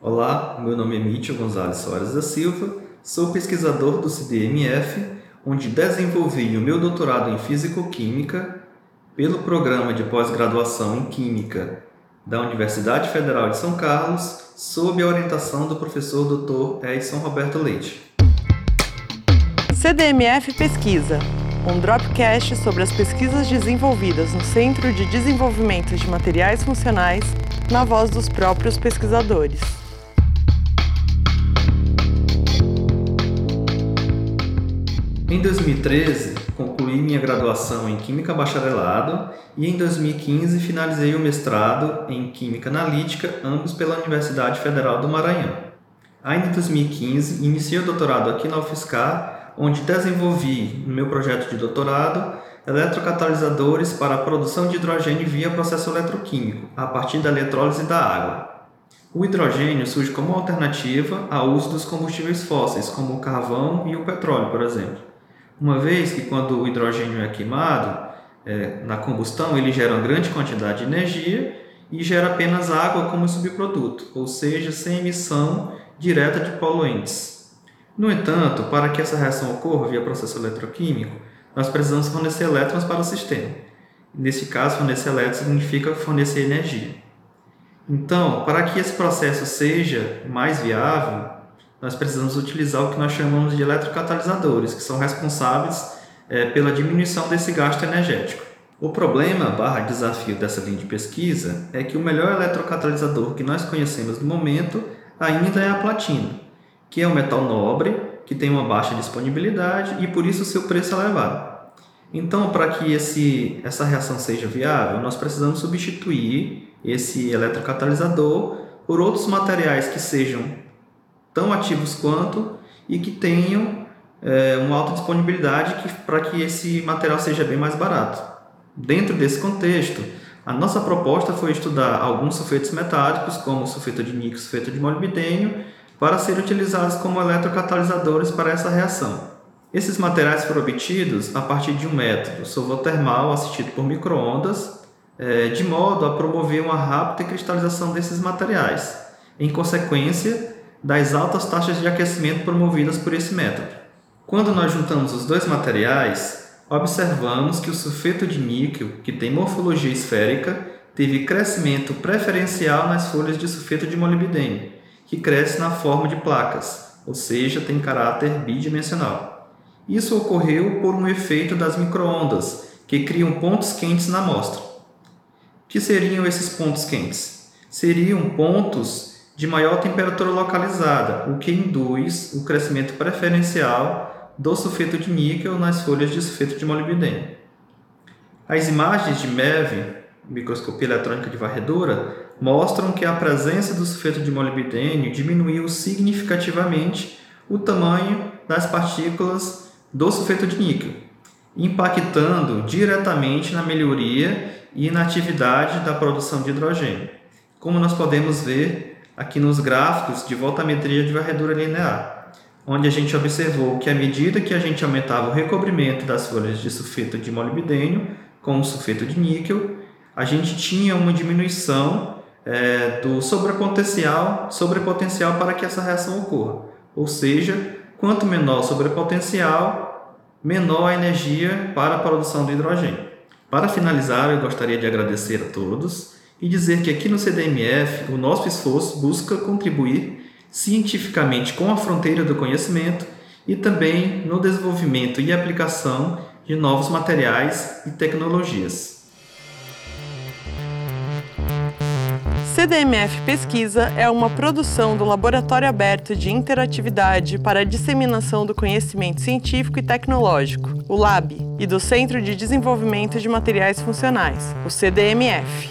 Olá, meu nome é Mítil Gonzalez Soares da Silva, sou pesquisador do CDMF, onde desenvolvi o meu doutorado em Físico-Química pelo programa de pós-graduação em Química da Universidade Federal de São Carlos, sob a orientação do professor Dr. Edson Roberto Leite. CDMF Pesquisa, um dropcast sobre as pesquisas desenvolvidas no Centro de Desenvolvimento de Materiais Funcionais, na voz dos próprios pesquisadores. Em 2013, concluí minha graduação em Química Bacharelado e em 2015 finalizei o mestrado em Química Analítica, ambos pela Universidade Federal do Maranhão. Ainda em 2015, iniciei o doutorado aqui na UFSCar, onde desenvolvi, no meu projeto de doutorado, eletrocatalisadores para a produção de hidrogênio via processo eletroquímico, a partir da eletrólise da água. O hidrogênio surge como alternativa ao uso dos combustíveis fósseis, como o carvão e o petróleo, por exemplo. Uma vez que quando o hidrogênio é queimado, é, na combustão ele gera uma grande quantidade de energia e gera apenas água como subproduto, ou seja, sem emissão direta de poluentes. No entanto, para que essa reação ocorra via processo eletroquímico, nós precisamos fornecer elétrons para o sistema. Nesse caso, fornecer elétrons significa fornecer energia. Então, para que esse processo seja mais viável, nós precisamos utilizar o que nós chamamos de eletrocatalisadores, que são responsáveis é, pela diminuição desse gasto energético. O problema barra desafio dessa linha de pesquisa é que o melhor eletrocatalisador que nós conhecemos no momento ainda é a platina, que é um metal nobre, que tem uma baixa disponibilidade e por isso seu preço é elevado. Então, para que esse, essa reação seja viável, nós precisamos substituir esse eletrocatalisador por outros materiais que sejam tão ativos quanto e que tenham é, uma alta disponibilidade para que esse material seja bem mais barato. Dentro desse contexto, a nossa proposta foi estudar alguns sulfetos metálicos, como sulfeto de níquel e sulfeto de molibdênio, para serem utilizados como eletrocatalisadores para essa reação. Esses materiais foram obtidos a partir de um método solvotermal assistido por microondas, é, de modo a promover uma rápida cristalização desses materiais. Em consequência, das altas taxas de aquecimento promovidas por esse método. Quando nós juntamos os dois materiais, observamos que o sulfeto de níquel, que tem morfologia esférica, teve crescimento preferencial nas folhas de sulfeto de molibdênio, que cresce na forma de placas, ou seja, tem caráter bidimensional. Isso ocorreu por um efeito das microondas, que criam pontos quentes na amostra. O que seriam esses pontos quentes? Seriam pontos de maior temperatura localizada, o que induz o crescimento preferencial do sulfeto de níquel nas folhas de sulfeto de molibdênio. As imagens de MEV, microscopia eletrônica de varredura, mostram que a presença do sulfeto de molibdênio diminuiu significativamente o tamanho das partículas do sulfeto de níquel, impactando diretamente na melhoria e na atividade da produção de hidrogênio. Como nós podemos ver aqui nos gráficos de voltametria de varredura linear, onde a gente observou que à medida que a gente aumentava o recobrimento das folhas de sulfeto de molibdênio com o sulfeto de níquel, a gente tinha uma diminuição é, do sobrepotencial, sobrepotencial para que essa reação ocorra. Ou seja, quanto menor o sobrepotencial, menor a energia para a produção do hidrogênio. Para finalizar, eu gostaria de agradecer a todos e dizer que aqui no CDMF o nosso esforço busca contribuir cientificamente com a fronteira do conhecimento e também no desenvolvimento e aplicação de novos materiais e tecnologias. CDMF Pesquisa é uma produção do Laboratório Aberto de Interatividade para a Disseminação do Conhecimento Científico e Tecnológico, o LAB, e do Centro de Desenvolvimento de Materiais Funcionais, o CDMF.